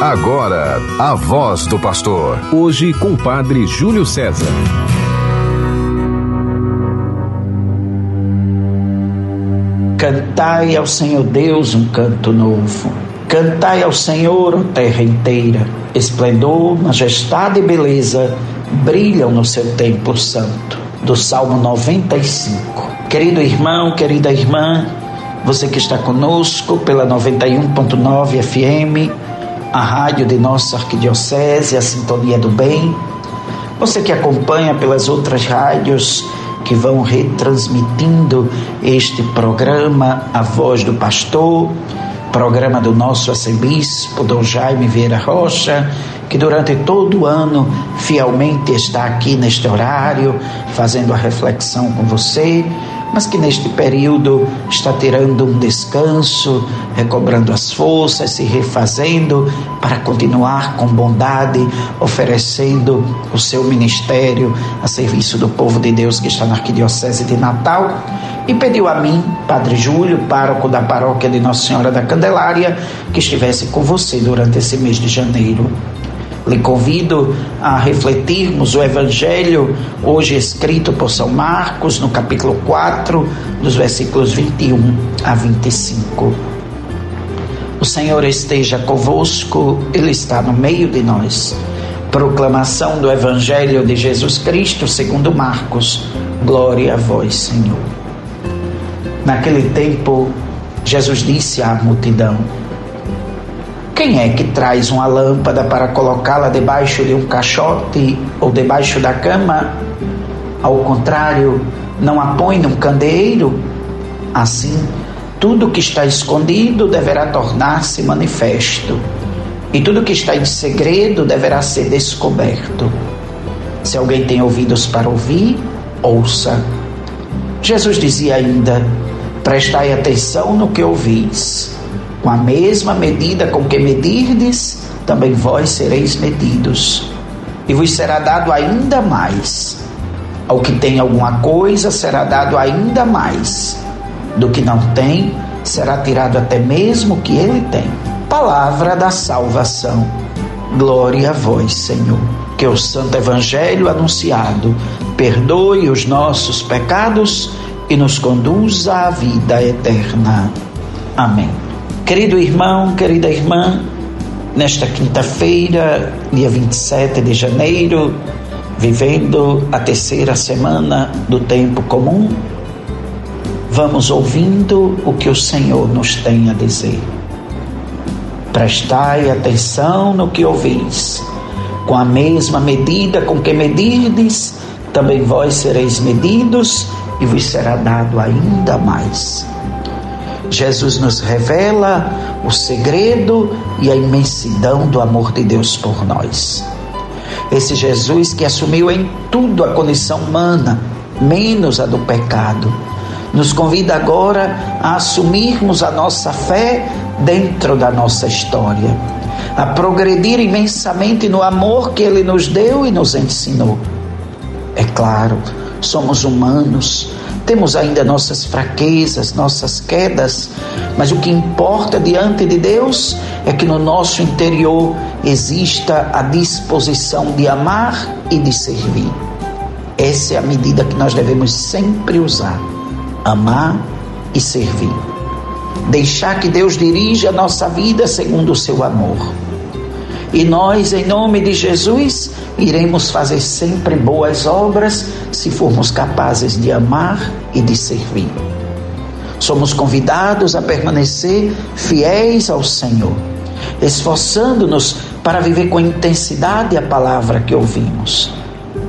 Agora, a voz do pastor. Hoje com o padre Júlio César. Cantai ao Senhor Deus um canto novo. Cantai ao Senhor, a terra inteira. Esplendor, majestade e beleza brilham no seu templo santo. Do Salmo 95. Querido irmão, querida irmã, você que está conosco pela 91.9 FM, a rádio de nossa arquidiocese, a Sintonia do Bem, você que acompanha pelas outras rádios que vão retransmitindo este programa, A Voz do Pastor, programa do nosso arcebispo, Dom Jaime Vieira Rocha, que durante todo o ano fielmente está aqui neste horário, fazendo a reflexão com você mas que neste período está tirando um descanso, recobrando as forças, se refazendo para continuar com bondade, oferecendo o seu ministério a serviço do povo de Deus que está na Arquidiocese de Natal. E pediu a mim, Padre Júlio, pároco da paróquia de Nossa Senhora da Candelária, que estivesse com você durante esse mês de janeiro. Lhe convido a refletirmos o Evangelho hoje escrito por São Marcos, no capítulo 4, dos versículos 21 a 25. O Senhor esteja convosco, Ele está no meio de nós. Proclamação do Evangelho de Jesus Cristo segundo Marcos. Glória a vós, Senhor. Naquele tempo, Jesus disse à multidão: quem é que traz uma lâmpada para colocá-la debaixo de um caixote ou debaixo da cama? Ao contrário, não a põe num candeeiro? Assim, tudo que está escondido deverá tornar-se manifesto, e tudo que está em segredo deverá ser descoberto. Se alguém tem ouvidos para ouvir, ouça. Jesus dizia ainda: Prestai atenção no que ouvis. Com a mesma medida com que medirdes, também vós sereis medidos, e vos será dado ainda mais. Ao que tem alguma coisa será dado ainda mais. Do que não tem, será tirado até mesmo o que ele tem. Palavra da salvação. Glória a vós, Senhor. Que o Santo Evangelho anunciado perdoe os nossos pecados e nos conduza à vida eterna. Amém. Querido irmão, querida irmã, nesta quinta-feira, dia 27 de janeiro, vivendo a terceira semana do tempo comum, vamos ouvindo o que o Senhor nos tem a dizer. Prestai atenção no que ouvis. Com a mesma medida com que medirdes, também vós sereis medidos e vos será dado ainda mais. Jesus nos revela o segredo e a imensidão do amor de Deus por nós. Esse Jesus que assumiu em tudo a condição humana, menos a do pecado, nos convida agora a assumirmos a nossa fé dentro da nossa história, a progredir imensamente no amor que Ele nos deu e nos ensinou. É claro, somos humanos, temos ainda nossas fraquezas, nossas quedas, mas o que importa diante de Deus é que no nosso interior exista a disposição de amar e de servir. Essa é a medida que nós devemos sempre usar: amar e servir. Deixar que Deus dirija a nossa vida segundo o seu amor. E nós, em nome de Jesus, iremos fazer sempre boas obras se formos capazes de amar e de servir. Somos convidados a permanecer fiéis ao Senhor, esforçando-nos para viver com intensidade a palavra que ouvimos.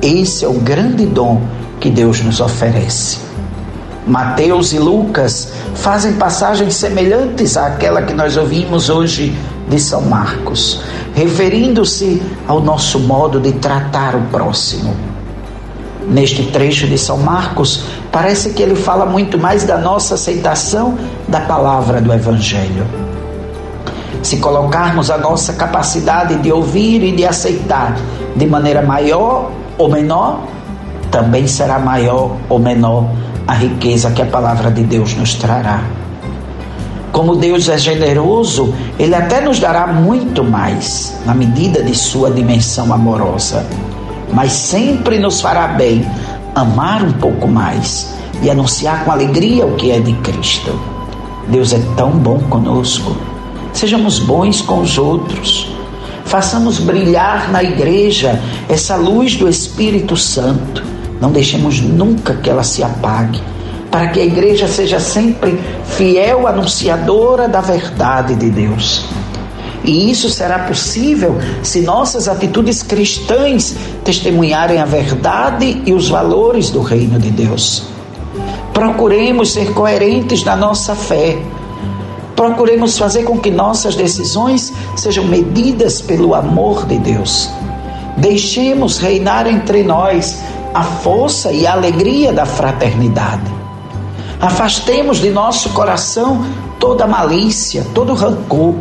Esse é o grande dom que Deus nos oferece. Mateus e Lucas fazem passagens semelhantes àquela que nós ouvimos hoje de São Marcos, referindo-se ao nosso modo de tratar o próximo. Neste trecho de São Marcos, parece que ele fala muito mais da nossa aceitação da palavra do Evangelho. Se colocarmos a nossa capacidade de ouvir e de aceitar de maneira maior ou menor, também será maior ou menor a riqueza que a palavra de Deus nos trará. Como Deus é generoso, Ele até nos dará muito mais, na medida de sua dimensão amorosa. Mas sempre nos fará bem amar um pouco mais e anunciar com alegria o que é de Cristo. Deus é tão bom conosco. Sejamos bons com os outros. Façamos brilhar na igreja essa luz do Espírito Santo. Não deixemos nunca que ela se apague, para que a igreja seja sempre fiel anunciadora da verdade de Deus. E isso será possível se nossas atitudes cristãs testemunharem a verdade e os valores do reino de Deus. Procuremos ser coerentes na nossa fé. Procuremos fazer com que nossas decisões sejam medidas pelo amor de Deus. Deixemos reinar entre nós a força e a alegria da fraternidade. Afastemos de nosso coração toda malícia, todo rancor.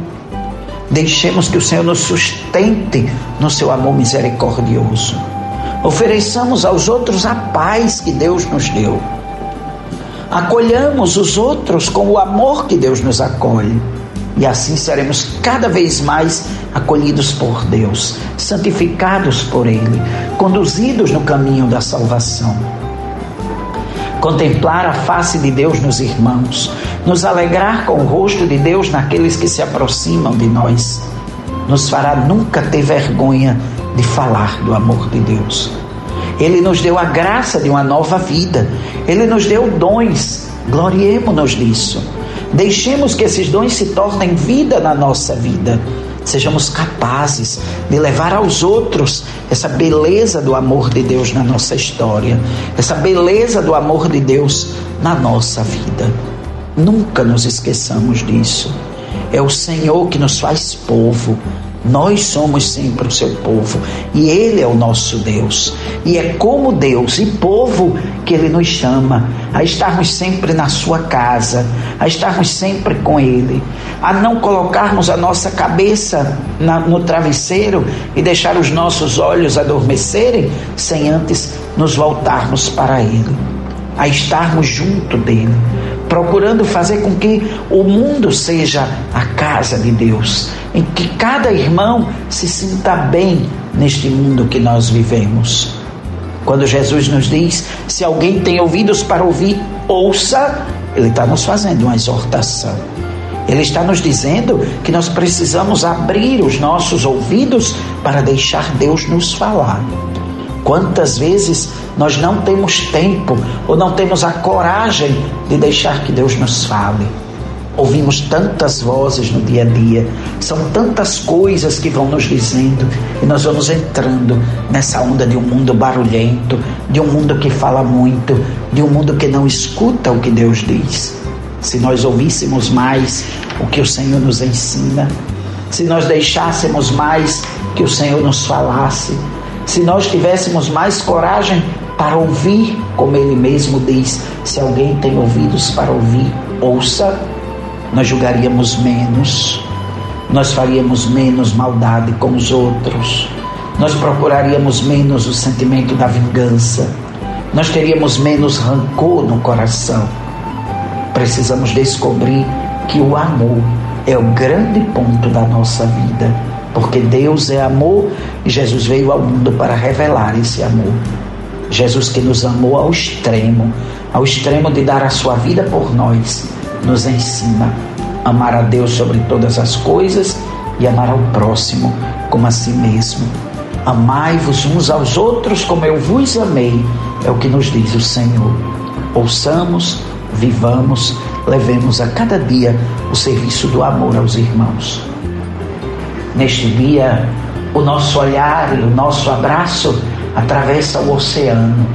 Deixemos que o Senhor nos sustente no seu amor misericordioso. Ofereçamos aos outros a paz que Deus nos deu acolhamos os outros com o amor que Deus nos acolhe. E assim seremos cada vez mais acolhidos por Deus, santificados por Ele, conduzidos no caminho da salvação. Contemplar a face de Deus nos irmãos, nos alegrar com o rosto de Deus naqueles que se aproximam de nós, nos fará nunca ter vergonha de falar do amor de Deus. Ele nos deu a graça de uma nova vida. Ele nos deu dons. Gloriemos-nos nisso. Deixemos que esses dons se tornem vida na nossa vida. Sejamos capazes de levar aos outros essa beleza do amor de Deus na nossa história, essa beleza do amor de Deus na nossa vida. Nunca nos esqueçamos disso. É o Senhor que nos faz povo, nós somos sempre o seu povo e Ele é o nosso Deus. E é como Deus e povo que Ele nos chama a estarmos sempre na Sua casa, a estarmos sempre com Ele, a não colocarmos a nossa cabeça na, no travesseiro e deixar os nossos olhos adormecerem sem antes nos voltarmos para Ele, a estarmos junto dEle procurando fazer com que o mundo seja a casa de Deus, em que cada irmão se sinta bem neste mundo que nós vivemos. Quando Jesus nos diz: se alguém tem ouvidos para ouvir, ouça, ele está nos fazendo uma exortação. Ele está nos dizendo que nós precisamos abrir os nossos ouvidos para deixar Deus nos falar. Quantas vezes nós não temos tempo ou não temos a coragem de deixar que Deus nos fale? Ouvimos tantas vozes no dia a dia, são tantas coisas que vão nos dizendo e nós vamos entrando nessa onda de um mundo barulhento, de um mundo que fala muito, de um mundo que não escuta o que Deus diz. Se nós ouvíssemos mais o que o Senhor nos ensina, se nós deixássemos mais que o Senhor nos falasse, se nós tivéssemos mais coragem para ouvir, como ele mesmo diz: se alguém tem ouvidos para ouvir, ouça, nós julgaríamos menos, nós faríamos menos maldade com os outros, nós procuraríamos menos o sentimento da vingança, nós teríamos menos rancor no coração. Precisamos descobrir que o amor é o grande ponto da nossa vida porque Deus é amor e Jesus veio ao mundo para revelar esse amor. Jesus que nos amou ao extremo, ao extremo de dar a sua vida por nós, nos ensina a amar a Deus sobre todas as coisas e amar ao próximo como a si mesmo. Amai-vos uns aos outros como eu vos amei, é o que nos diz o Senhor. Ouçamos, vivamos, levemos a cada dia o serviço do amor aos irmãos. Neste dia, o nosso olhar e o nosso abraço atravessa o oceano.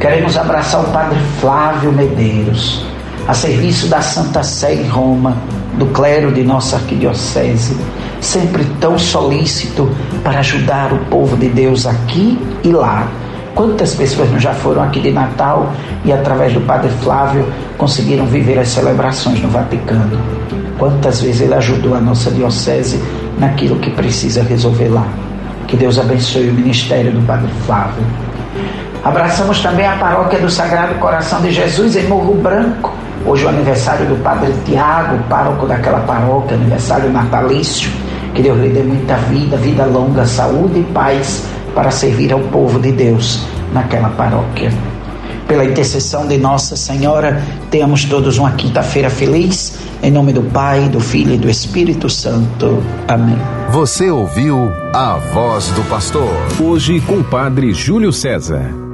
Queremos abraçar o Padre Flávio Medeiros, a serviço da Santa Sé em Roma, do clero de nossa arquidiocese, sempre tão solícito para ajudar o povo de Deus aqui e lá. Quantas pessoas já foram aqui de Natal e, através do Padre Flávio, conseguiram viver as celebrações no Vaticano? Quantas vezes ele ajudou a nossa diocese naquilo que precisa resolver lá. Que Deus abençoe o ministério do Padre Flávio. Abraçamos também a paróquia do Sagrado Coração de Jesus em Morro Branco, Hoje é o aniversário do Padre Tiago, pároco daquela paróquia, aniversário natalício. Que Deus lhe dê muita vida, vida longa, saúde e paz para servir ao povo de Deus naquela paróquia. Pela intercessão de Nossa Senhora, tenhamos todos uma quinta-feira feliz. Em nome do Pai, do Filho e do Espírito Santo. Amém. Você ouviu a voz do pastor. Hoje com o Padre Júlio César.